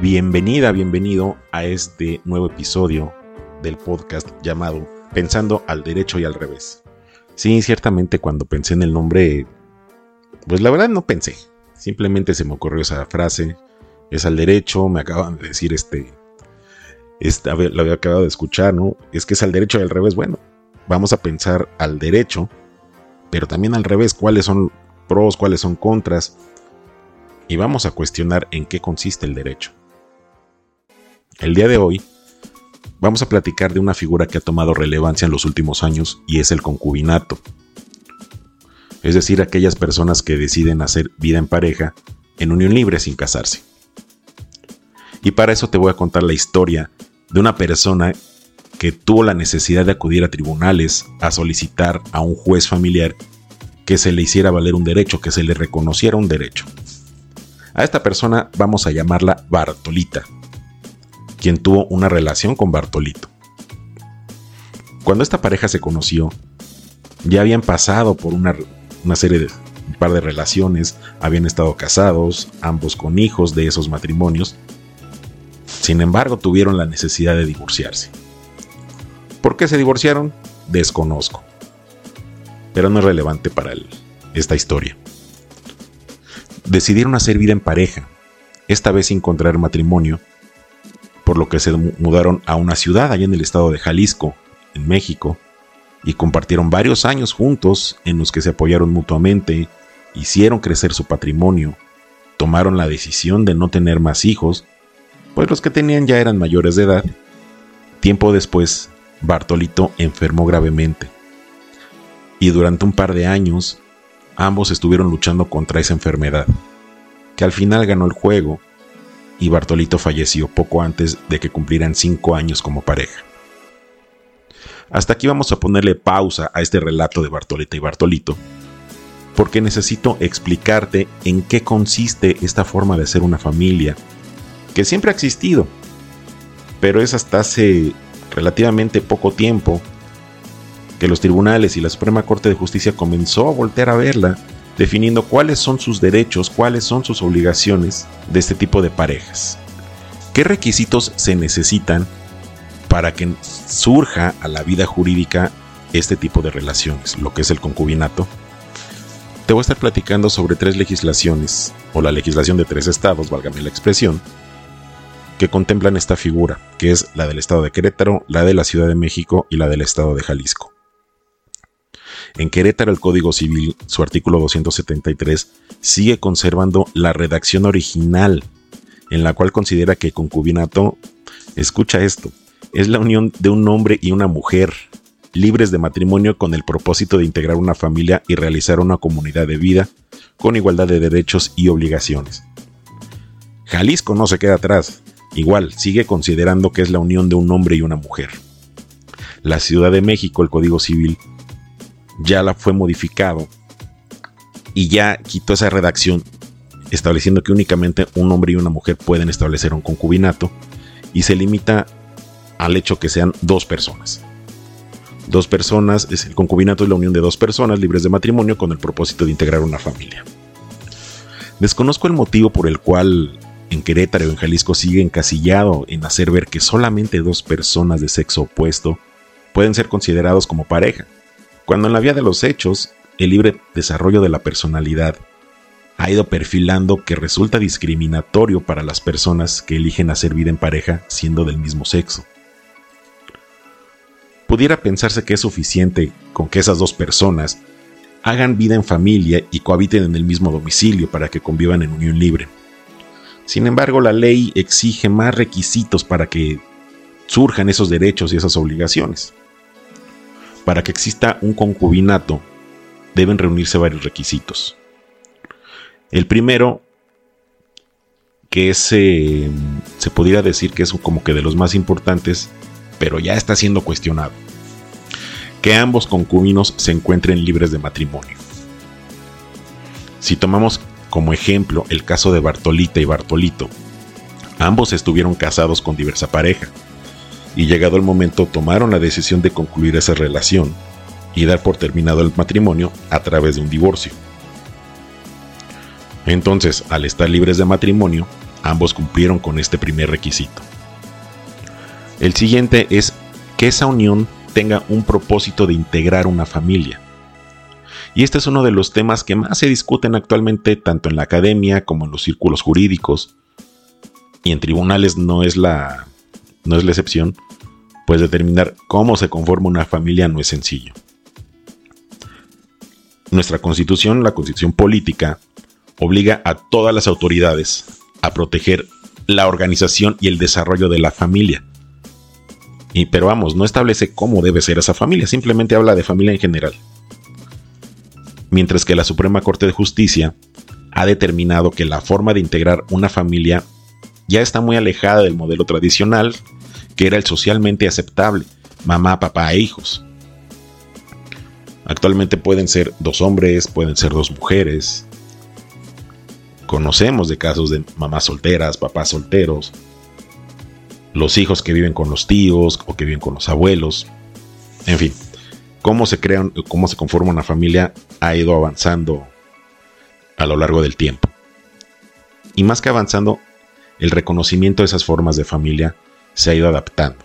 Bienvenida, bienvenido a este nuevo episodio del podcast llamado Pensando al derecho y al revés. Sí, ciertamente cuando pensé en el nombre, pues la verdad no pensé. Simplemente se me ocurrió esa frase. Es al derecho, me acaban de decir este, este lo había acabado de escuchar, ¿no? Es que es al derecho y al revés. Bueno, vamos a pensar al derecho, pero también al revés, cuáles son pros, cuáles son contras. Y vamos a cuestionar en qué consiste el derecho. El día de hoy vamos a platicar de una figura que ha tomado relevancia en los últimos años y es el concubinato. Es decir, aquellas personas que deciden hacer vida en pareja en unión libre sin casarse. Y para eso te voy a contar la historia de una persona que tuvo la necesidad de acudir a tribunales a solicitar a un juez familiar que se le hiciera valer un derecho, que se le reconociera un derecho. A esta persona vamos a llamarla Bartolita quien tuvo una relación con Bartolito. Cuando esta pareja se conoció, ya habían pasado por una, serie de par de relaciones, habían estado casados, ambos con hijos de esos matrimonios. Sin embargo, tuvieron la necesidad de divorciarse. ¿Por qué se divorciaron? Desconozco. Pero no es relevante para esta historia. Decidieron hacer vida en pareja, esta vez sin contraer matrimonio, por lo que se mudaron a una ciudad allá en el estado de Jalisco, en México, y compartieron varios años juntos en los que se apoyaron mutuamente, hicieron crecer su patrimonio, tomaron la decisión de no tener más hijos, pues los que tenían ya eran mayores de edad. Tiempo después, Bartolito enfermó gravemente, y durante un par de años, ambos estuvieron luchando contra esa enfermedad, que al final ganó el juego y Bartolito falleció poco antes de que cumplieran cinco años como pareja. Hasta aquí vamos a ponerle pausa a este relato de Bartolita y Bartolito, porque necesito explicarte en qué consiste esta forma de ser una familia, que siempre ha existido, pero es hasta hace relativamente poco tiempo que los tribunales y la Suprema Corte de Justicia comenzó a voltear a verla definiendo cuáles son sus derechos, cuáles son sus obligaciones de este tipo de parejas. ¿Qué requisitos se necesitan para que surja a la vida jurídica este tipo de relaciones, lo que es el concubinato? Te voy a estar platicando sobre tres legislaciones, o la legislación de tres estados, válgame la expresión, que contemplan esta figura, que es la del estado de Querétaro, la de la Ciudad de México y la del estado de Jalisco. En Querétaro el Código Civil, su artículo 273, sigue conservando la redacción original, en la cual considera que concubinato, escucha esto, es la unión de un hombre y una mujer, libres de matrimonio con el propósito de integrar una familia y realizar una comunidad de vida con igualdad de derechos y obligaciones. Jalisco no se queda atrás, igual sigue considerando que es la unión de un hombre y una mujer. La Ciudad de México, el Código Civil, ya la fue modificado y ya quitó esa redacción estableciendo que únicamente un hombre y una mujer pueden establecer un concubinato y se limita al hecho que sean dos personas. Dos personas, es el concubinato es la unión de dos personas libres de matrimonio con el propósito de integrar una familia. Desconozco el motivo por el cual en Querétaro o en Jalisco sigue encasillado en hacer ver que solamente dos personas de sexo opuesto pueden ser considerados como pareja cuando en la vía de los hechos, el libre desarrollo de la personalidad ha ido perfilando que resulta discriminatorio para las personas que eligen hacer vida en pareja siendo del mismo sexo. Pudiera pensarse que es suficiente con que esas dos personas hagan vida en familia y cohabiten en el mismo domicilio para que convivan en unión libre. Sin embargo, la ley exige más requisitos para que surjan esos derechos y esas obligaciones para que exista un concubinato deben reunirse varios requisitos. El primero, que es, eh, se podría decir que es como que de los más importantes, pero ya está siendo cuestionado, que ambos concubinos se encuentren libres de matrimonio. Si tomamos como ejemplo el caso de Bartolita y Bartolito, ambos estuvieron casados con diversa pareja, y llegado el momento tomaron la decisión de concluir esa relación y dar por terminado el matrimonio a través de un divorcio. Entonces, al estar libres de matrimonio, ambos cumplieron con este primer requisito. El siguiente es que esa unión tenga un propósito de integrar una familia. Y este es uno de los temas que más se discuten actualmente tanto en la academia como en los círculos jurídicos. Y en tribunales no es la, no es la excepción, pues determinar cómo se conforma una familia no es sencillo. Nuestra constitución, la constitución política, obliga a todas las autoridades a proteger la organización y el desarrollo de la familia. Y, pero vamos, no establece cómo debe ser esa familia, simplemente habla de familia en general. Mientras que la Suprema Corte de Justicia ha determinado que la forma de integrar una familia ya está muy alejada del modelo tradicional, que era el socialmente aceptable, mamá, papá e hijos. Actualmente pueden ser dos hombres, pueden ser dos mujeres. Conocemos de casos de mamás solteras, papás solteros, los hijos que viven con los tíos o que viven con los abuelos. En fin, cómo se crean, cómo se conforma una familia ha ido avanzando a lo largo del tiempo. Y más que avanzando, el reconocimiento de esas formas de familia se ha ido adaptando.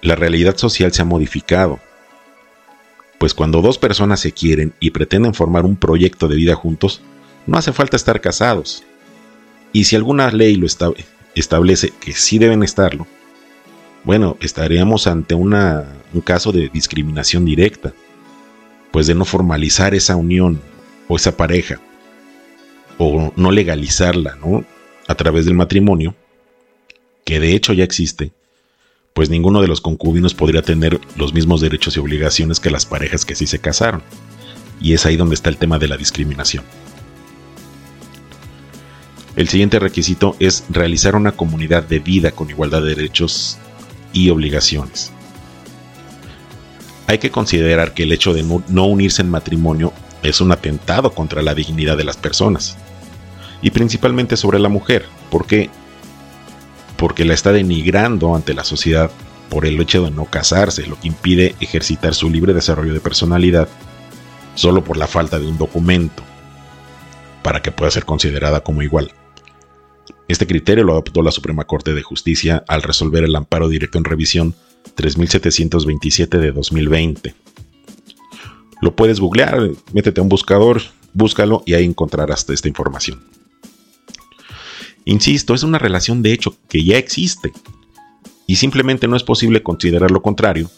La realidad social se ha modificado pues cuando dos personas se quieren y pretenden formar un proyecto de vida juntos, no hace falta estar casados. Y si alguna ley lo establece que sí deben estarlo, bueno, estaríamos ante un caso de discriminación directa, pues de no formalizar esa unión o esa pareja, o no legalizarla, ¿no? A través del matrimonio, que de hecho ya existe, pues ninguno de los concubinos podría tener los mismos derechos y obligaciones que las parejas que sí se casaron. Y es ahí donde está el tema de la discriminación. El siguiente requisito es realizar una comunidad de vida con igualdad de derechos y obligaciones. Hay que considerar que el hecho de no unirse en matrimonio es un atentado contra la dignidad de las personas, y principalmente sobre la mujer, porque porque la está denigrando ante la sociedad por el hecho de no casarse, lo que impide ejercitar su libre desarrollo de personalidad solo por la falta de un documento para que pueda ser considerada como igual. Este criterio lo adoptó la Suprema Corte de Justicia al resolver el amparo directo en revisión 3727 de 2020. Lo puedes googlear, métete a un buscador, búscalo y ahí encontrarás esta información. Insisto, es una relación de hecho que ya existe y simplemente no es posible considerar lo contrario,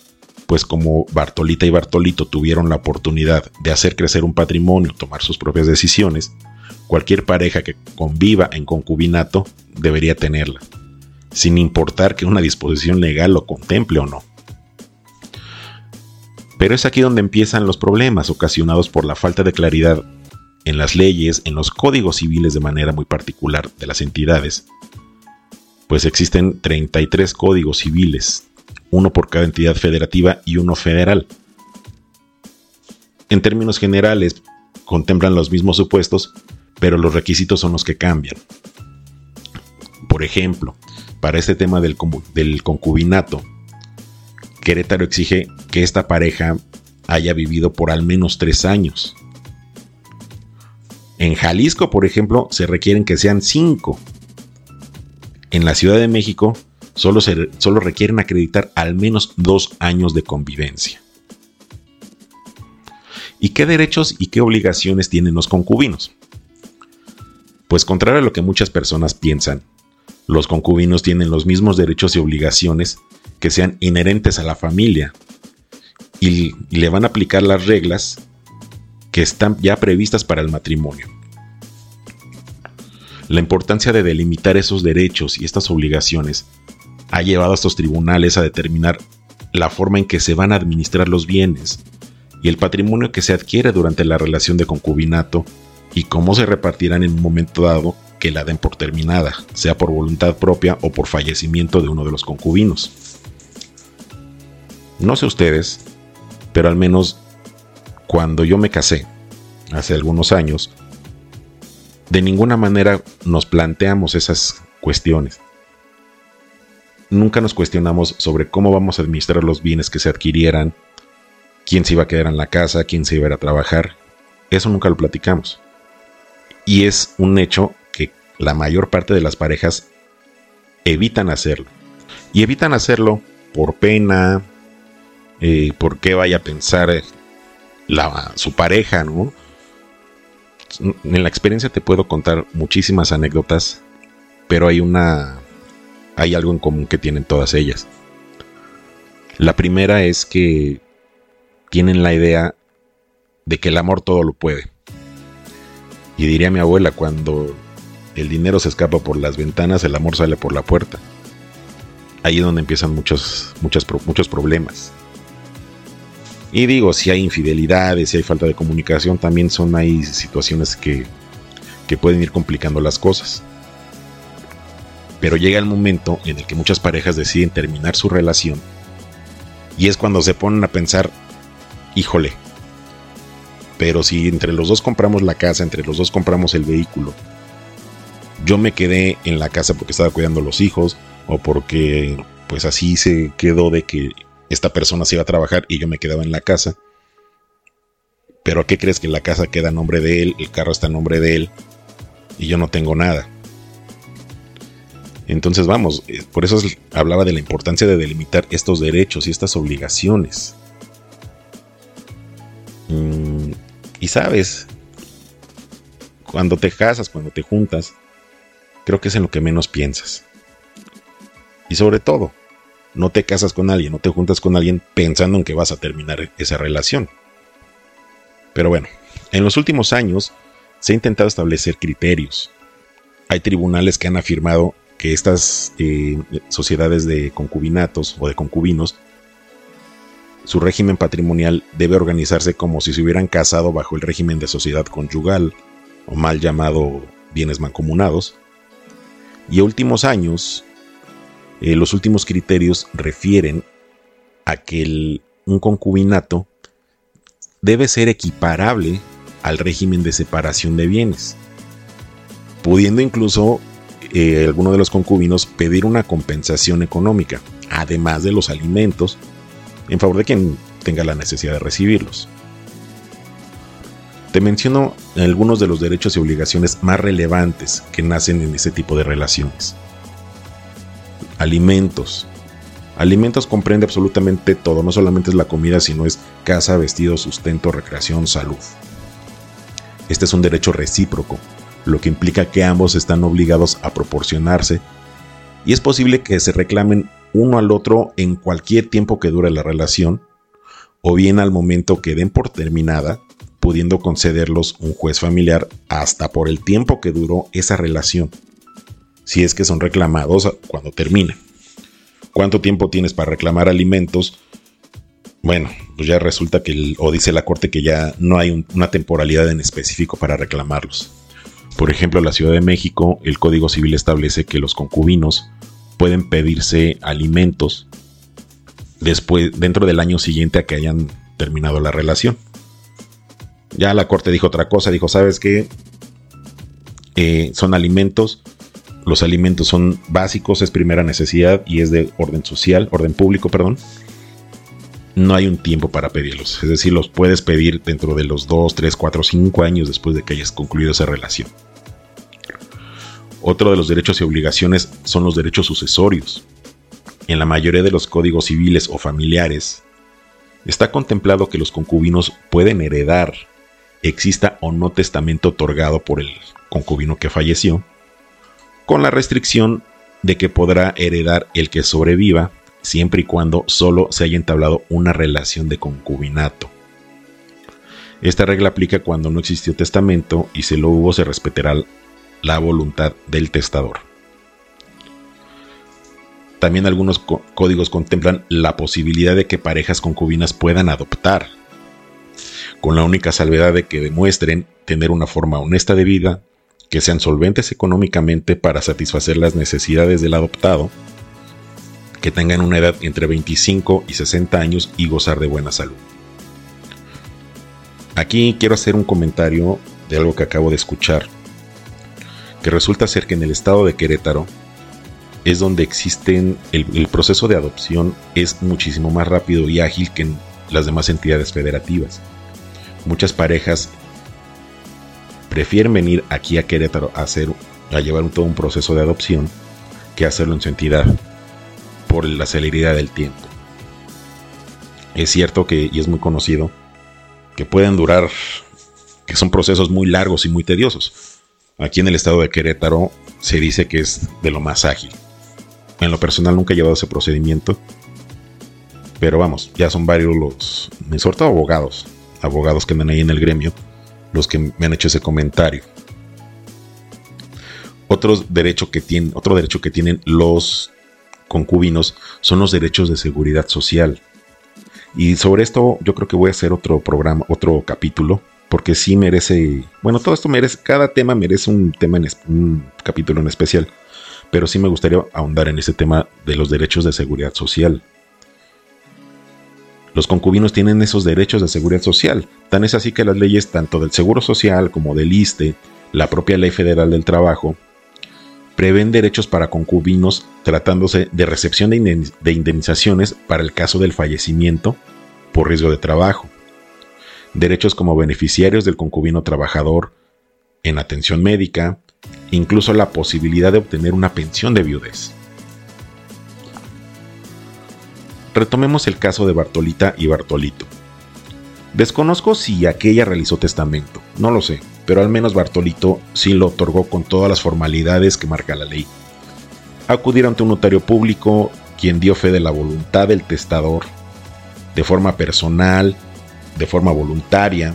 pues como Bartolita y Bartolito tuvieron la oportunidad de hacer crecer un patrimonio, tomar sus propias decisiones, cualquier pareja que conviva en concubinato debería tenerla, sin importar que una disposición legal lo contemple o no. Pero es aquí donde empiezan los problemas ocasionados por la falta de claridad en las leyes, en los códigos civiles de manera muy particular de las entidades, pues existen 33 códigos civiles, uno por cada entidad federativa y uno federal. En términos generales, contemplan los mismos supuestos, pero los requisitos son los que cambian. Por ejemplo, para este tema del, del concubinato, Querétaro exige que esta pareja haya vivido por al menos tres años en Jalisco, por ejemplo, se requieren que sean cinco. En la Ciudad de México, solo, solo requieren acreditar al menos dos años de convivencia. ¿Y qué derechos y qué obligaciones tienen los concubinos? Pues contrario a lo que muchas personas piensan, los concubinos tienen los mismos derechos y obligaciones que sean inherentes a la familia y, le van a aplicar las reglas que están ya previstas para el matrimonio. La importancia de delimitar esos derechos y estas obligaciones ha llevado a estos tribunales a determinar la forma en que se van a administrar los bienes y el patrimonio que se adquiere durante la relación de concubinato y cómo se repartirán en un momento dado que la den por terminada, sea por voluntad propia o por fallecimiento de uno de los concubinos. No sé ustedes, pero al menos cuando yo me casé, hace algunos años, de ninguna manera nos planteamos esas cuestiones. Nunca nos cuestionamos sobre cómo vamos a administrar los bienes que se adquirieran, quién se iba a quedar en la casa, quién se iba a ir a trabajar. Eso nunca lo platicamos. Y es un hecho la mayor parte de las parejas evitan hacerlo. Y evitan hacerlo por pena, eh, por qué vaya a pensar eh, su pareja, ¿no? En la experiencia te puedo contar muchísimas anécdotas, pero hay una, hay algo en común que tienen todas ellas. La primera es que tienen la idea de que el amor todo lo puede. Y diría mi abuela, cuando el dinero se escapa por las ventanas, el amor sale por la puerta. Ahí es donde empiezan muchos, muchos, muchos problemas. Y digo, si hay infidelidades, si hay falta de comunicación, también son ahí situaciones que, que pueden ir complicando las cosas. Pero llega el momento en el que muchas parejas deciden terminar su relación y es cuando se ponen a pensar, híjole, pero si entre los dos compramos la casa, entre los dos compramos el vehículo, yo me quedé en la casa porque estaba cuidando a los hijos o porque pues así se quedó de que esta persona se iba a trabajar y yo me quedaba en la casa. Pero ¿a qué crees que la casa queda a nombre de él, el carro está a nombre de él y yo no tengo nada? Entonces vamos, eh, por eso hablaba de la importancia de delimitar estos derechos y estas obligaciones. Mm, y sabes, cuando te casas, cuando te juntas, creo que es en lo que menos piensas. Y sobre todo, no te casas con alguien, no te juntas con alguien pensando en que vas a terminar esa relación. Pero bueno, en los últimos años se ha intentado establecer criterios. Hay tribunales que han afirmado que estas eh, sociedades de concubinatos o de concubinos, su régimen patrimonial debe organizarse como si se hubieran casado bajo el régimen de sociedad conyugal, o mal llamado bienes mancomunados. Y a últimos años, eh, los últimos criterios refieren a que un concubinato debe ser equiparable al régimen de separación de bienes, pudiendo incluso eh, alguno de los concubinos pedir una compensación económica, además de los alimentos, en favor de quien tenga la necesidad de recibirlos. Te menciono algunos de los derechos y obligaciones más relevantes que nacen en ese tipo de relaciones. Alimentos. Alimentos comprende absolutamente todo, no solamente es la comida, sino es casa, vestido, sustento, recreación, salud. Este es un derecho recíproco, lo que implica que ambos están obligados a proporcionarse y es posible que se reclamen uno al otro en cualquier tiempo que dure la relación o bien al momento que den por terminada, pudiendo concederlos un juez familiar hasta por el tiempo que duró esa relación, si es que son reclamados cuando termine. ¿Cuánto tiempo tienes para reclamar alimentos? Bueno, pues ya resulta que, o dice la corte que ya no hay una temporalidad en específico para reclamarlos. Por ejemplo, en la Ciudad de México, el Código Civil establece que los concubinos pueden pedirse alimentos después, dentro del año siguiente a que hayan terminado la relación. Ya la corte dijo otra cosa, dijo, ¿sabes qué? Eh, son alimentos, los alimentos son básicos, es primera necesidad y es de orden social, orden público, perdón. No hay un tiempo para pedirlos, es decir, los puedes pedir dentro de los 2, 3, 4, 5 años después de que hayas concluido esa relación. Otro de los derechos y obligaciones son los derechos sucesorios. En la mayoría de los códigos civiles o familiares, está contemplado que los concubinos pueden heredar, exista o no testamento otorgado por el concubino que falleció, con la restricción de que podrá heredar el que sobreviva siempre y cuando solo se haya entablado una relación de concubinato. Esta regla aplica cuando no existió testamento y si lo hubo se respetará la voluntad del testador. También algunos códigos contemplan la posibilidad de que parejas concubinas puedan adoptar, con la única salvedad de que demuestren tener una forma honesta de vida, que sean solventes económicamente para satisfacer las necesidades del adoptado, que tengan una edad entre 25 y 60 años y gozar de buena salud. Aquí quiero hacer un comentario de algo que acabo de escuchar que resulta ser que en el estado de Querétaro es donde existen, el, proceso de adopción es muchísimo más rápido y ágil que en las demás entidades federativas. Muchas parejas prefieren venir aquí a Querétaro a hacer a llevar todo un proceso de adopción que hacerlo en su entidad por la celeridad del tiempo. Es cierto que, y es muy conocido, que pueden durar, que son procesos muy largos y muy tediosos. Aquí en el estado de Querétaro se dice que es de lo más ágil. En lo personal nunca he llevado ese procedimiento, pero vamos, ya son varios los, sobre todo abogados, abogados que andan ahí en el gremio, los que me han hecho ese comentario. Otro derecho que tienen, otro derecho que tienen los concubinos son los derechos de seguridad social. Y sobre esto yo creo que voy a hacer otro programa, otro capítulo, porque sí merece, bueno, todo esto merece, cada tema merece un tema en un capítulo en especial, pero sí me gustaría ahondar en ese tema de los derechos de seguridad social. Los concubinos tienen esos derechos de seguridad social. Tan es así que las leyes tanto del Seguro Social como del ISTE, la propia Ley Federal del Trabajo, prevén derechos para concubinos tratándose de recepción de indemnizaciones para el caso del fallecimiento por riesgo de trabajo, derechos como beneficiarios del concubino trabajador en atención médica, incluso la posibilidad de obtener una pensión de viudez. Retomemos el caso de Bartolita y Bartolito. Desconozco si aquella realizó testamento, no lo sé, pero al menos Bartolito sí lo otorgó con todas las formalidades que marca la ley. Acudir ante un notario público, quien dio fe de la voluntad del testador, de forma personal, de forma voluntaria,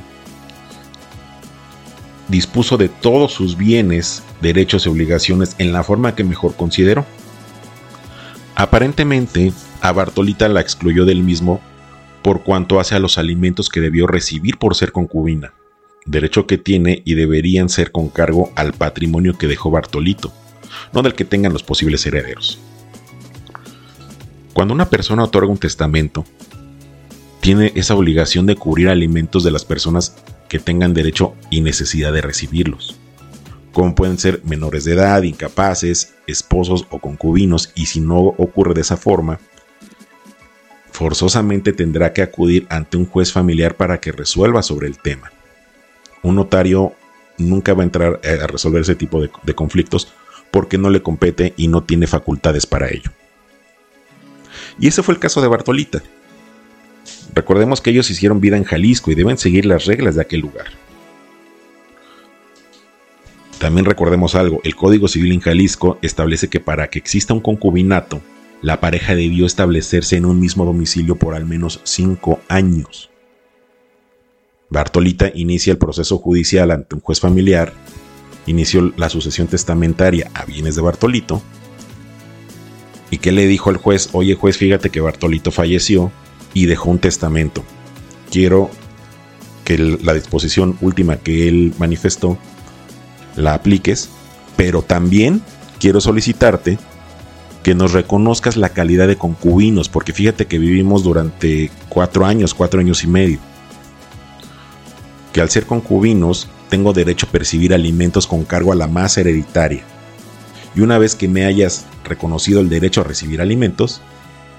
dispuso de todos sus bienes, derechos y obligaciones en la forma que mejor consideró. Aparentemente, a Bartolita la excluyó del mismo por cuanto hace a los alimentos que debió recibir por ser concubina derecho que tiene y deberían ser con cargo al patrimonio que dejó Bartolito, no del que tengan los posibles herederos. Cuando una persona otorga un testamento, tiene esa obligación de cubrir alimentos de las personas que tengan derecho y necesidad de recibirlos, como pueden ser menores de edad, incapaces, esposos o concubinos, y si no ocurre de esa forma, forzosamente tendrá que acudir ante un juez familiar para que resuelva sobre el tema un notario nunca va a entrar eh, a resolver ese tipo de, conflictos porque no le compete y no tiene facultades para ello. Y ese fue el caso de Bartolita. Recordemos que ellos hicieron vida en Jalisco y deben seguir las reglas de aquel lugar. También recordemos algo, el Código Civil en Jalisco establece que para que exista un concubinato, la pareja debió establecerse en un mismo domicilio por al menos cinco años. Bartolita inicia el proceso judicial ante un juez familiar, inició la sucesión testamentaria a bienes de Bartolito. ¿Y qué le dijo al juez? Oye juez, fíjate que Bartolito falleció y dejó un testamento. Quiero que la disposición última que él manifestó la apliques, pero también quiero solicitarte que nos reconozcas la calidad de concubinos, porque fíjate que vivimos durante cuatro años, cuatro años y medio que al ser concubinos tengo derecho a percibir alimentos con cargo a la masa hereditaria. Y una vez que me hayas reconocido el derecho a recibir alimentos,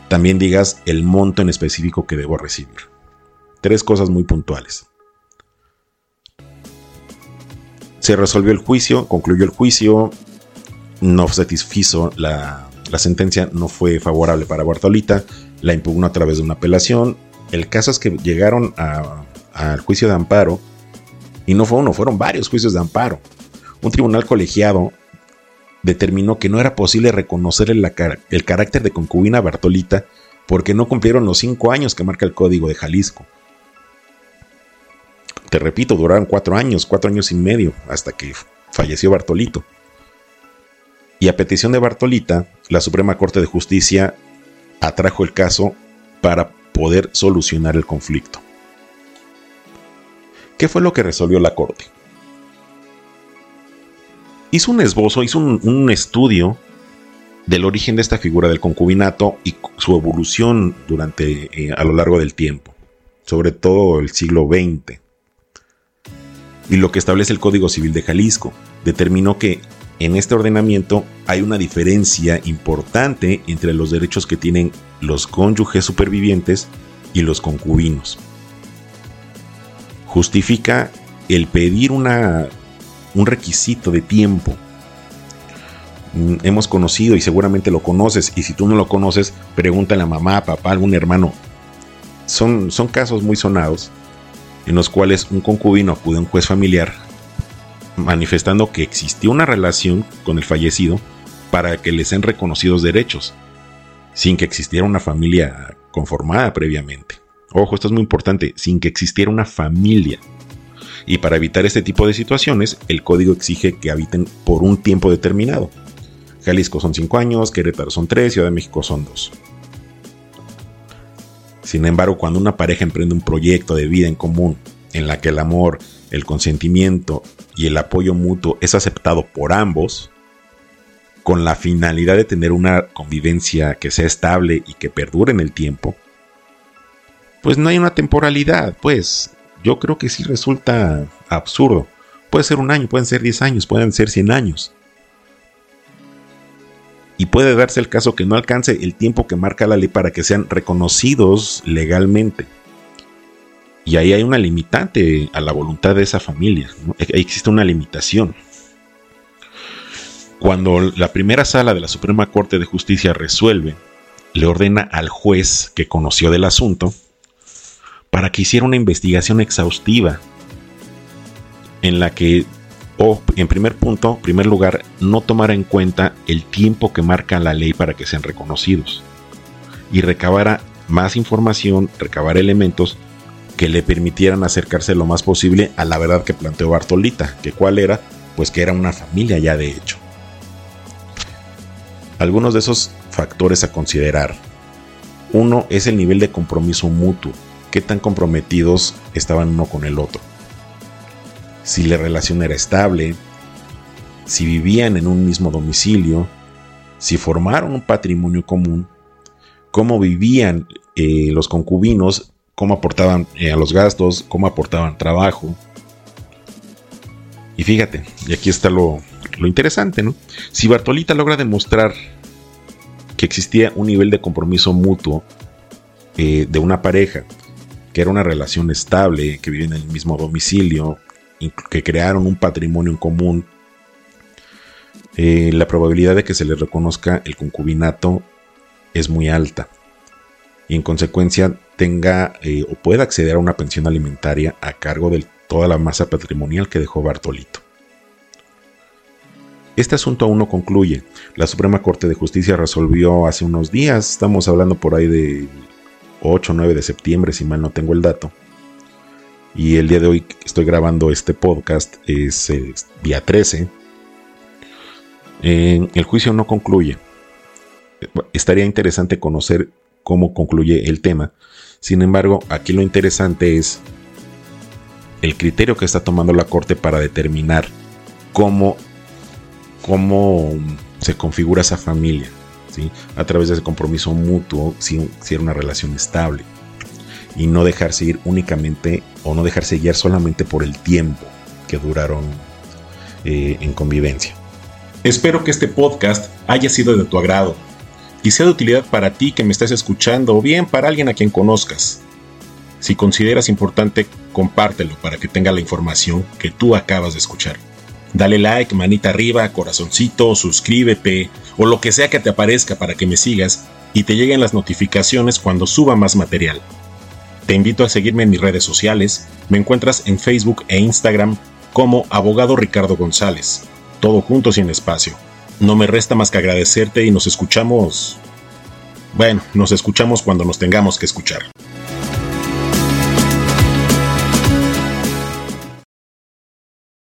también digas el monto en específico que debo recibir. Tres cosas muy puntuales. Se resolvió el juicio, concluyó el juicio, no satisfizo la, la sentencia, no fue favorable para Bartolita, la impugnó a través de una apelación. El caso es que llegaron al juicio de amparo, y no fue uno, fueron varios juicios de amparo. Un tribunal colegiado determinó que no era posible reconocer el carácter de concubina Bartolita porque no cumplieron los cinco años que marca el Código de Jalisco. Te repito, duraron cuatro años, cuatro años y medio, hasta que falleció Bartolito. Y a petición de Bartolita, la Suprema Corte de Justicia atrajo el caso para poder solucionar el conflicto. ¿Qué fue lo que resolvió la Corte? Hizo un esbozo, hizo un, estudio del origen de esta figura del concubinato y su evolución durante eh, a lo largo del tiempo, sobre todo el siglo XX. Y lo que establece el Código Civil de Jalisco determinó que en este ordenamiento hay una diferencia importante entre los derechos que tienen los cónyuges supervivientes y los concubinos justifica el pedir una, un requisito de tiempo mm, hemos conocido y seguramente lo conoces. Y si tú no lo conoces, pregúntale a mamá, papá, algún hermano. Son, son casos muy sonados en los cuales un concubino acude a un juez familiar manifestando que existió una relación con el fallecido para que les sean reconocidos derechos, sin que existiera una familia conformada previamente. Ojo, esto es muy importante, sin que existiera una familia. Y para evitar este tipo de situaciones, el código exige que habiten por un tiempo determinado. Jalisco son 5 años, Querétaro son 3, Ciudad de México son 2. Sin embargo, cuando una pareja emprende un proyecto de vida en común, en la que el amor, el consentimiento y el apoyo mutuo es aceptado por ambos, con la finalidad de tener una convivencia que sea estable y que perdure en el tiempo, pues no hay una temporalidad, pues yo creo que sí resulta absurdo. Puede ser un año, pueden ser 10 años, pueden ser 100 años. Y puede darse el caso que no alcance el tiempo que marca la ley para que sean reconocidos legalmente. Y ahí hay una limitante a la voluntad de esa familia. Ahí existe una limitación. Cuando la primera sala de la Suprema Corte de Justicia resuelve, le ordena al juez que conoció del asunto para que hiciera una investigación exhaustiva en la que, en primer punto, primer lugar, no tomara en cuenta el tiempo que marca la ley para que sean reconocidos y recabara más información, recabar elementos que le permitieran acercarse lo más posible a la verdad que planteó Bartolita, que cuál era, pues que era una familia ya de hecho. Algunos de esos factores a considerar. Uno es el nivel de compromiso mutuo, qué tan comprometidos estaban uno con el otro. Si la relación era estable, si vivían en un mismo domicilio, si formaron un patrimonio común, cómo vivían eh, los concubinos cómo aportaban eh, a los gastos, cómo aportaban trabajo. Y fíjate, y aquí está lo, interesante, ¿no? Si Bartolita logra demostrar que existía un nivel de compromiso mutuo eh, de una pareja, que era una relación estable, que vivían en el mismo domicilio, que crearon un patrimonio en común, eh, la probabilidad de que se les reconozca el concubinato es muy alta y en consecuencia tenga eh, o pueda acceder a una pensión alimentaria a cargo de toda la masa patrimonial que dejó Bartolito. Este asunto aún no concluye. La Suprema Corte de Justicia resolvió hace unos días, estamos hablando por ahí de 8 o 9 de septiembre, si mal no tengo el dato. Y el día de hoy estoy grabando este podcast, es día 13. el juicio no concluye. Estaría interesante conocer cómo concluye el tema. Sin embargo, aquí lo interesante es el criterio que está tomando la Corte para determinar cómo, cómo se configura esa familia, ¿sí? a través de ese compromiso mutuo, si, si era una relación estable, y no dejarse ir únicamente o no dejarse guiar solamente por el tiempo que duraron eh, en convivencia. Espero que este podcast haya sido de tu agrado y sea de utilidad para ti que me estés escuchando o bien para alguien a quien conozcas. Si consideras importante, compártelo para que tenga la información que tú acabas de escuchar. Dale like, manita arriba, corazoncito, suscríbete o lo que sea que te aparezca para que me sigas y te lleguen las notificaciones cuando suba más material. Te invito a seguirme en mis redes sociales. Me encuentras en Facebook e Instagram como Abogado Ricardo González, todo junto sin espacio. No me resta más que agradecerte y nos escuchamos... Bueno, nos escuchamos cuando nos tengamos que escuchar.